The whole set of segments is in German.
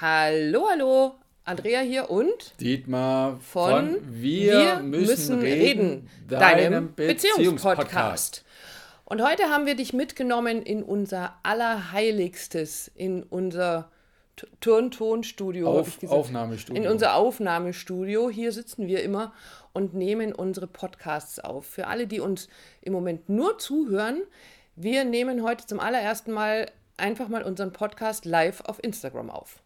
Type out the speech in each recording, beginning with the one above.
Hallo, hallo. Andrea hier und Dietmar von, Wir, Wir müssen, müssen, reden, deinem Beziehungspodcast. Und heute haben wir dich mitgenommen in unser Allerheiligstes, in unser Turntonstudio. Auf, Aufnahmestudio. In unser Aufnahmestudio. Hier sitzen wir immer und nehmen unsere Podcasts auf. Für alle, die uns im Moment nur zuhören, wir nehmen heute zum allerersten Mal einfach mal unseren Podcast live auf Instagram auf.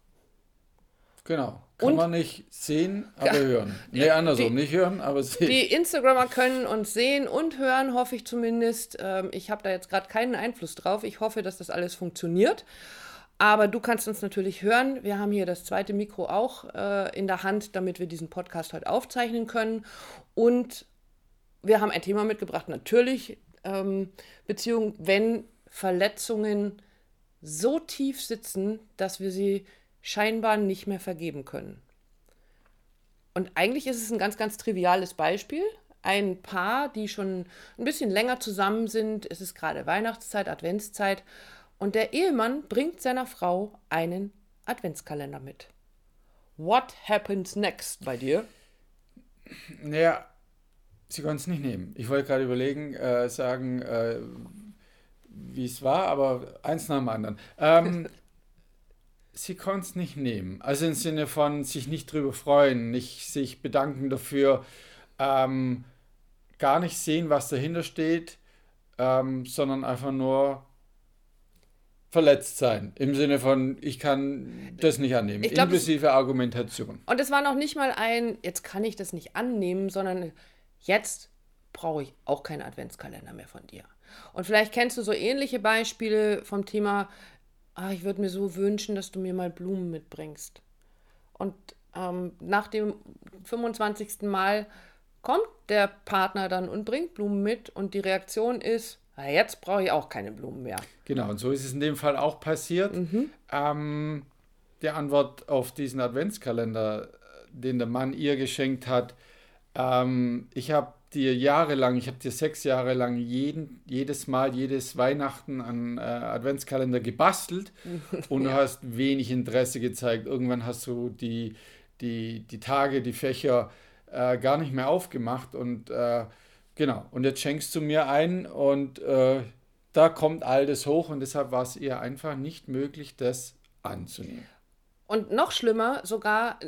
Genau. Kann und, man nicht sehen, aber ja, hören. Nee, andersrum. Die, nicht hören, aber sehen. Die Instagramer können uns sehen und hören, hoffe ich zumindest. Ähm, ich habe da jetzt gerade keinen Einfluss drauf. Ich hoffe, dass das alles funktioniert. Aber du kannst uns natürlich hören. Wir haben hier das zweite Mikro auch äh, in der Hand, damit wir diesen Podcast heute aufzeichnen können. Und wir haben ein Thema mitgebracht, natürlich ähm, Beziehung, wenn Verletzungen so tief sitzen, dass wir sie scheinbar nicht mehr vergeben können. Und eigentlich ist es ein ganz, ganz triviales Beispiel. Ein Paar, die schon ein bisschen länger zusammen sind, es ist gerade Weihnachtszeit, Adventszeit, und der Ehemann bringt seiner Frau einen Adventskalender mit. What happens next bei dir? Naja, sie konnten es nicht nehmen. Ich wollte gerade überlegen, äh, sagen, äh, wie es war, aber eins nach dem anderen. Ähm, sie konnten es nicht nehmen. Also im Sinne von sich nicht drüber freuen, nicht sich bedanken dafür, ähm, gar nicht sehen, was dahinter steht, ähm, sondern einfach nur verletzt sein. Im Sinne von, ich kann das nicht annehmen, glaub, inklusive Argumentation. Und es war noch nicht mal ein, jetzt kann ich das nicht annehmen, sondern jetzt brauche ich auch keinen Adventskalender mehr von dir. Und vielleicht kennst du so ähnliche Beispiele vom Thema, ah, ich würde mir so wünschen, dass du mir mal Blumen mitbringst. Und ähm, nach dem 25. Mal kommt der Partner dann und bringt Blumen mit und die Reaktion ist, na, jetzt brauche ich auch keine Blumen mehr. Genau, und so ist es in dem Fall auch passiert. Mhm. Ähm, der Antwort auf diesen Adventskalender, den der Mann ihr geschenkt hat, ähm, ich habe dir jahrelang, ich habe dir sechs Jahre lang jeden, jedes Mal, jedes Weihnachten an äh, Adventskalender gebastelt und ja. du hast wenig Interesse gezeigt. Irgendwann hast du die, die, die Tage, die Fächer äh, gar nicht mehr aufgemacht und äh, genau, und jetzt schenkst du mir ein und äh, da kommt all das hoch und deshalb war es ihr einfach nicht möglich, das anzunehmen. Und noch schlimmer, sogar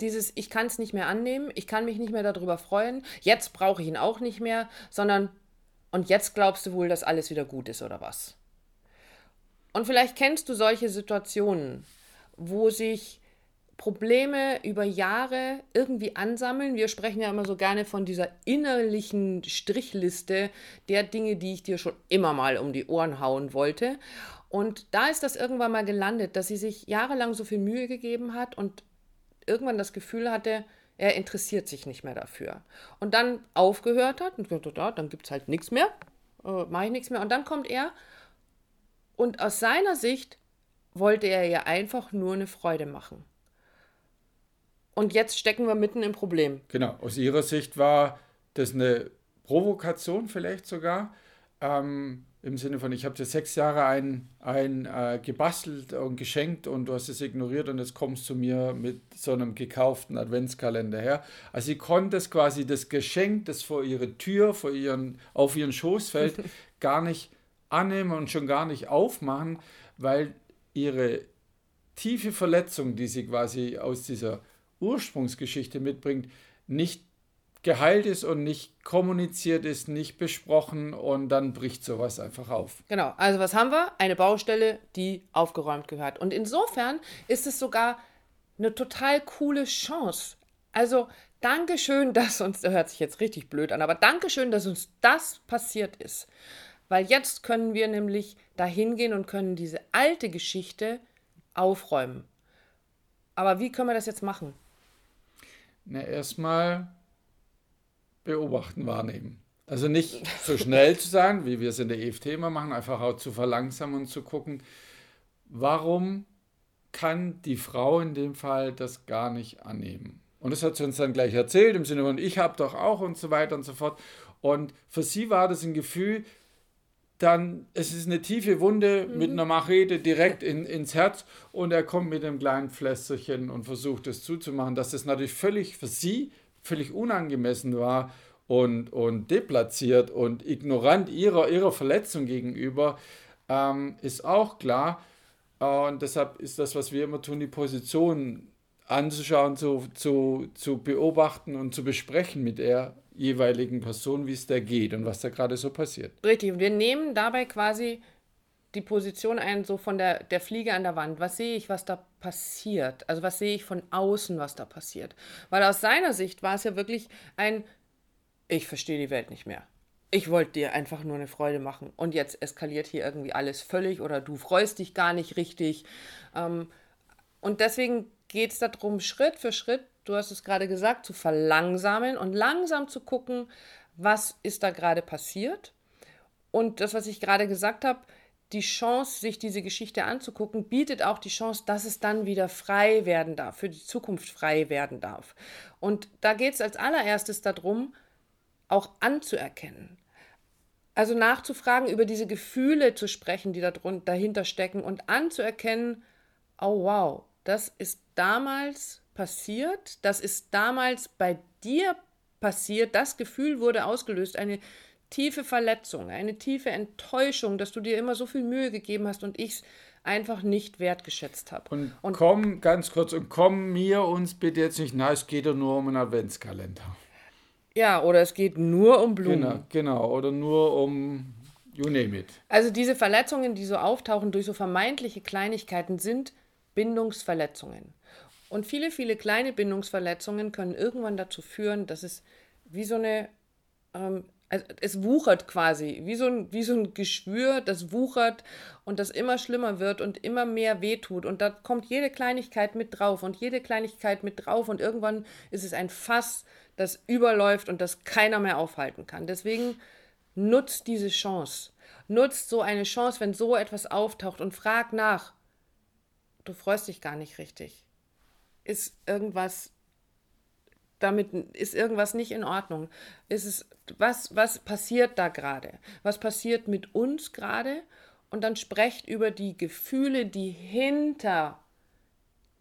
dieses, ich kann es nicht mehr annehmen, ich kann mich nicht mehr darüber freuen, jetzt brauche ich ihn auch nicht mehr, sondern, und jetzt glaubst du wohl, dass alles wieder gut ist oder was? Und vielleicht kennst du solche Situationen, wo sich Probleme über Jahre irgendwie ansammeln. Wir sprechen ja immer so gerne von dieser innerlichen Strichliste der Dinge, die ich dir schon immer mal um die Ohren hauen wollte. Und da ist das irgendwann mal gelandet, dass sie sich jahrelang so viel Mühe gegeben hat und irgendwann das Gefühl hatte, er interessiert sich nicht mehr dafür. Und dann aufgehört hat und gesagt, dann gibt es halt nichts mehr, äh, mache ich nichts mehr. Und dann kommt er und aus seiner Sicht wollte er ihr einfach nur eine Freude machen. Und jetzt stecken wir mitten im Problem. Genau, aus ihrer Sicht war das eine Provokation vielleicht sogar. Ähm, im Sinne von, ich habe dir sechs Jahre ein, ein äh, gebastelt und geschenkt und du hast es ignoriert und jetzt kommst du mir mit so einem gekauften Adventskalender her. Also sie konnte es quasi das Geschenk, das vor ihre Tür, vor ihren, auf ihren Schoß fällt, gar nicht annehmen und schon gar nicht aufmachen, weil ihre tiefe Verletzung, die sie quasi aus dieser Ursprungsgeschichte mitbringt, nicht geheilt ist und nicht kommuniziert ist, nicht besprochen und dann bricht sowas einfach auf. Genau, also was haben wir? Eine Baustelle, die aufgeräumt gehört. Und insofern ist es sogar eine total coole Chance. Also Dankeschön, dass uns, das hört sich jetzt richtig blöd an, aber Dankeschön, dass uns das passiert ist. Weil jetzt können wir nämlich dahin gehen und können diese alte Geschichte aufräumen. Aber wie können wir das jetzt machen? Na, erstmal beobachten, wahrnehmen. Also nicht so schnell zu sein, wie wir es in der EFT immer machen, einfach auch zu verlangsamen und zu gucken, warum kann die Frau in dem Fall das gar nicht annehmen. Und das hat sie uns dann gleich erzählt, im Sinne von, ich habe doch auch und so weiter und so fort. Und für sie war das ein Gefühl, dann es ist eine tiefe Wunde mhm. mit einer Machete direkt in, ins Herz und er kommt mit einem kleinen Flässerchen und versucht es zuzumachen, dass das natürlich völlig für sie völlig unangemessen war und, und deplatziert und ignorant ihrer, ihrer Verletzung gegenüber, ähm, ist auch klar. Und deshalb ist das, was wir immer tun, die Position anzuschauen, zu, zu, zu beobachten und zu besprechen mit der jeweiligen Person, wie es da geht und was da gerade so passiert. Richtig, und wir nehmen dabei quasi die Position ein, so von der, der Fliege an der Wand. Was sehe ich, was da passiert? Also was sehe ich von außen, was da passiert? Weil aus seiner Sicht war es ja wirklich ein, ich verstehe die Welt nicht mehr. Ich wollte dir einfach nur eine Freude machen. Und jetzt eskaliert hier irgendwie alles völlig oder du freust dich gar nicht richtig. Ähm, und deswegen geht es darum, Schritt für Schritt, du hast es gerade gesagt, zu verlangsamen und langsam zu gucken, was ist da gerade passiert. Und das, was ich gerade gesagt habe, die Chance, sich diese Geschichte anzugucken, bietet auch die Chance, dass es dann wieder frei werden darf, für die Zukunft frei werden darf. Und da geht es als allererstes darum, auch anzuerkennen. Also nachzufragen, über diese Gefühle zu sprechen, die dahinter stecken und anzuerkennen, oh wow, das ist damals passiert, das ist damals bei dir passiert, das Gefühl wurde ausgelöst, eine tiefe Verletzung, eine tiefe Enttäuschung, dass du dir immer so viel Mühe gegeben hast und ich es einfach nicht wertgeschätzt habe. Und, und komm, ganz kurz, und komm mir uns bitte jetzt nicht na, es geht ja nur um einen Adventskalender. Ja, oder es geht nur um Blumen. Genau, genau, oder nur um you name it. Also diese Verletzungen, die so auftauchen durch so vermeintliche Kleinigkeiten, sind Bindungsverletzungen. Und viele, viele kleine Bindungsverletzungen können irgendwann dazu führen, dass es wie so eine, ähm, also es wuchert quasi, wie so, ein, wie so ein Geschwür, das wuchert und das immer schlimmer wird und immer mehr wehtut. Und da kommt jede Kleinigkeit mit drauf und jede Kleinigkeit mit drauf und irgendwann ist es ein Fass, das überläuft und das keiner mehr aufhalten kann. Deswegen nutzt diese Chance. Nutzt so eine Chance, wenn so etwas auftaucht und frag nach, du freust dich gar nicht richtig. Ist irgendwas damit ist irgendwas nicht in Ordnung? Ist es was was passiert da gerade? Was passiert mit uns gerade? Und dann sprecht über die Gefühle, die hinter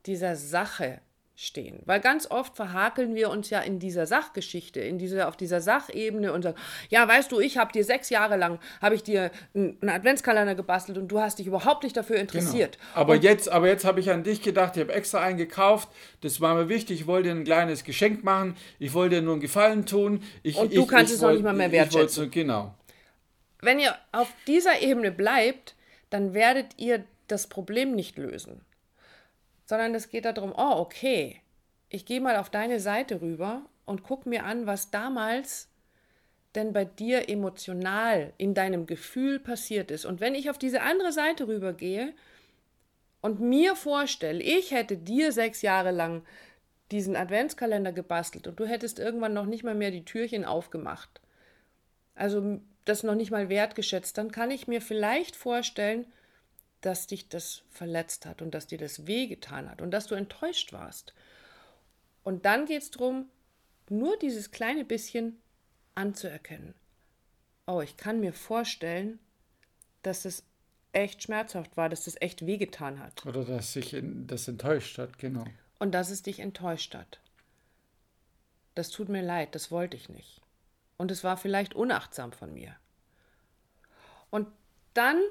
dieser Sache stehen. Weil ganz oft verhakeln wir uns ja in dieser Sachgeschichte, in dieser, auf dieser Sachebene und sagen, ja, weißt du, ich habe dir sechs Jahre lang, habe ich dir einen Adventskalender gebastelt und du hast dich überhaupt nicht dafür interessiert. Genau. Aber, und jetzt, aber jetzt habe ich an dich gedacht, ich habe extra einen gekauft, das war mir wichtig, ich wollte dir ein kleines Geschenk machen, ich wollte dir nur einen Gefallen tun. Ich, und du ich, kannst ich es noch nicht mal mehr wertschätzen. genau. Wenn ihr auf dieser Ebene bleibt, dann werdet ihr das Problem nicht lösen sondern es geht darum, oh, okay, ich gehe mal auf deine Seite rüber und guck mir an, was damals denn bei dir emotional in deinem Gefühl passiert ist. Und wenn ich auf diese andere Seite rübergehe und mir vorstelle, ich hätte dir sechs Jahre lang diesen Adventskalender gebastelt und du hättest irgendwann noch nicht mal mehr die Türchen aufgemacht, also das noch nicht mal wertgeschätzt, dann kann ich mir vielleicht vorstellen, dass dich das verletzt hat und dass dir das wehgetan hat und dass du enttäuscht warst. Und dann geht es darum, nur dieses kleine bisschen anzuerkennen. Oh, ich kann mir vorstellen, dass es echt schmerzhaft war, dass es echt wehgetan hat. Oder dass sich das enttäuscht hat, genau. Und dass es dich enttäuscht hat. Das tut mir leid, das wollte ich nicht. Und es war vielleicht unachtsam von mir. Und dann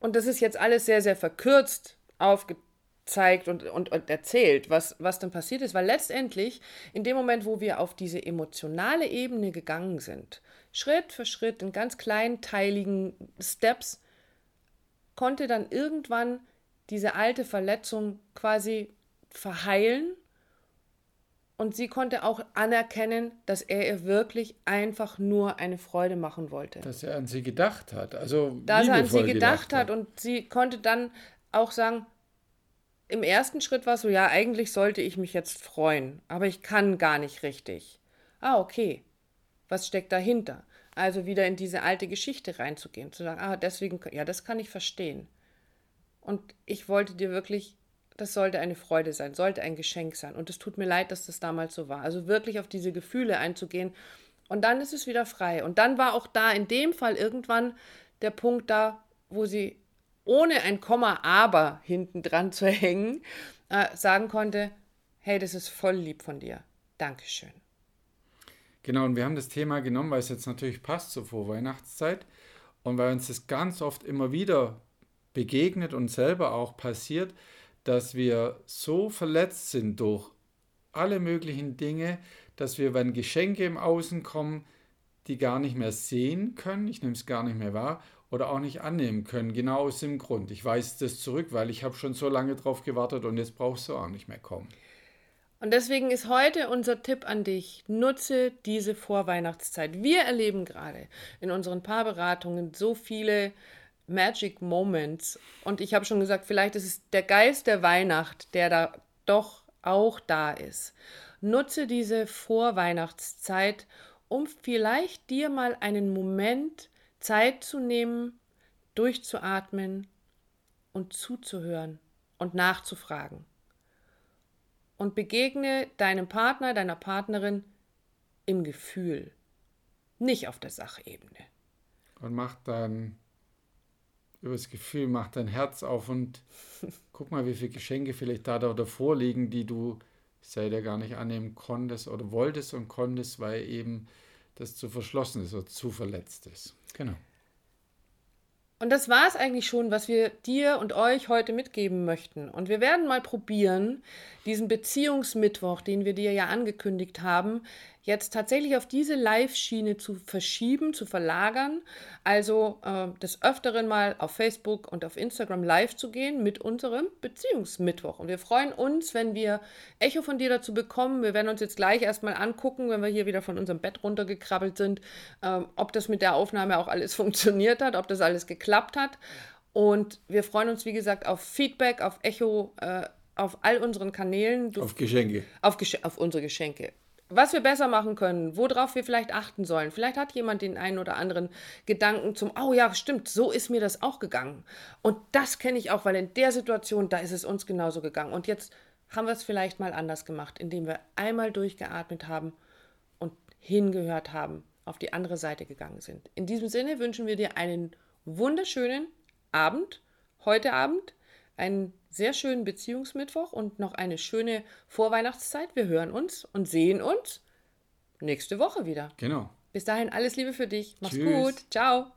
und das ist jetzt alles sehr, sehr verkürzt aufgezeigt und, und, und erzählt, was, was dann passiert ist, weil letztendlich in dem Moment, wo wir auf diese emotionale Ebene gegangen sind, Schritt für Schritt in ganz kleinteiligen Steps, konnte dann irgendwann diese alte Verletzung quasi verheilen und sie konnte auch anerkennen, dass er ihr wirklich einfach nur eine Freude machen wollte. Dass er an sie gedacht hat. Also dass er an sie gedacht, gedacht hat. Und sie konnte dann auch sagen, im ersten Schritt war es so, ja, eigentlich sollte ich mich jetzt freuen, aber ich kann gar nicht richtig. Ah, okay. Was steckt dahinter? Also wieder in diese alte Geschichte reinzugehen, zu sagen, ah, deswegen, ja, das kann ich verstehen. Und ich wollte dir wirklich das sollte eine Freude sein, sollte ein Geschenk sein. Und es tut mir leid, dass das damals so war. Also wirklich auf diese Gefühle einzugehen. Und dann ist es wieder frei. Und dann war auch da in dem Fall irgendwann der Punkt da, wo sie ohne ein Komma aber hinten dran zu hängen, äh, sagen konnte, hey, das ist voll lieb von dir. Dankeschön. Genau, und wir haben das Thema genommen, weil es jetzt natürlich passt zur Vorweihnachtszeit und weil uns das ganz oft immer wieder begegnet und selber auch passiert, dass wir so verletzt sind durch alle möglichen Dinge, dass wir, wenn Geschenke im Außen kommen, die gar nicht mehr sehen können, ich nehme es gar nicht mehr wahr, oder auch nicht annehmen können, genau aus dem Grund. Ich weise das zurück, weil ich habe schon so lange drauf gewartet und jetzt brauchst du auch nicht mehr kommen. Und deswegen ist heute unser Tipp an dich, nutze diese Vorweihnachtszeit. Wir erleben gerade in unseren Paarberatungen so viele Magic Moments. Und ich habe schon gesagt, vielleicht ist es der Geist der Weihnacht, der da doch auch da ist. Nutze diese Vorweihnachtszeit, um vielleicht dir mal einen Moment Zeit zu nehmen, durchzuatmen und zuzuhören und nachzufragen und begegne deinem Partner, deiner Partnerin im Gefühl, nicht auf der Sachebene. Und mach dann über das Gefühl, mach dein Herz auf und guck mal, wie viele Geschenke vielleicht da davor liegen, die du sei dir gar nicht annehmen konntest oder wolltest und konntest, weil eben das zu verschlossen ist oder zu verletzt ist. Genau. Und das war es eigentlich schon, was wir dir und euch heute mitgeben möchten. Und wir werden mal probieren, diesen Beziehungsmittwoch, den wir dir ja angekündigt haben, jetzt tatsächlich auf diese Live-Schiene zu verschieben, zu verlagern. Also äh, des Öfteren mal auf Facebook und auf Instagram live zu gehen mit unserem Beziehungsmittwoch. Und wir freuen uns, wenn wir Echo von dir dazu bekommen. Wir werden uns jetzt gleich erstmal angucken, wenn wir hier wieder von unserem Bett runtergekrabbelt sind, äh, ob das mit der Aufnahme auch alles funktioniert hat, ob das alles geklappt hat. Und wir freuen uns, wie gesagt, auf Feedback, auf Echo, äh, auf all unseren Kanälen. Du, auf Geschenke. Auf, auf unsere Geschenke was wir besser machen können, worauf wir vielleicht achten sollen. Vielleicht hat jemand den einen oder anderen Gedanken zum, oh ja, stimmt, so ist mir das auch gegangen. Und das kenne ich auch, weil in der Situation, da ist es uns genauso gegangen. Und jetzt haben wir es vielleicht mal anders gemacht, indem wir einmal durchgeatmet haben und hingehört haben, auf die andere Seite gegangen sind. In diesem Sinne wünschen wir dir einen wunderschönen Abend, heute Abend, einen sehr schönen Beziehungsmittwoch und noch eine schöne Vorweihnachtszeit. Wir hören uns und sehen uns nächste Woche wieder. Genau. Bis dahin alles Liebe für dich. Mach's Tschüss. gut. Ciao.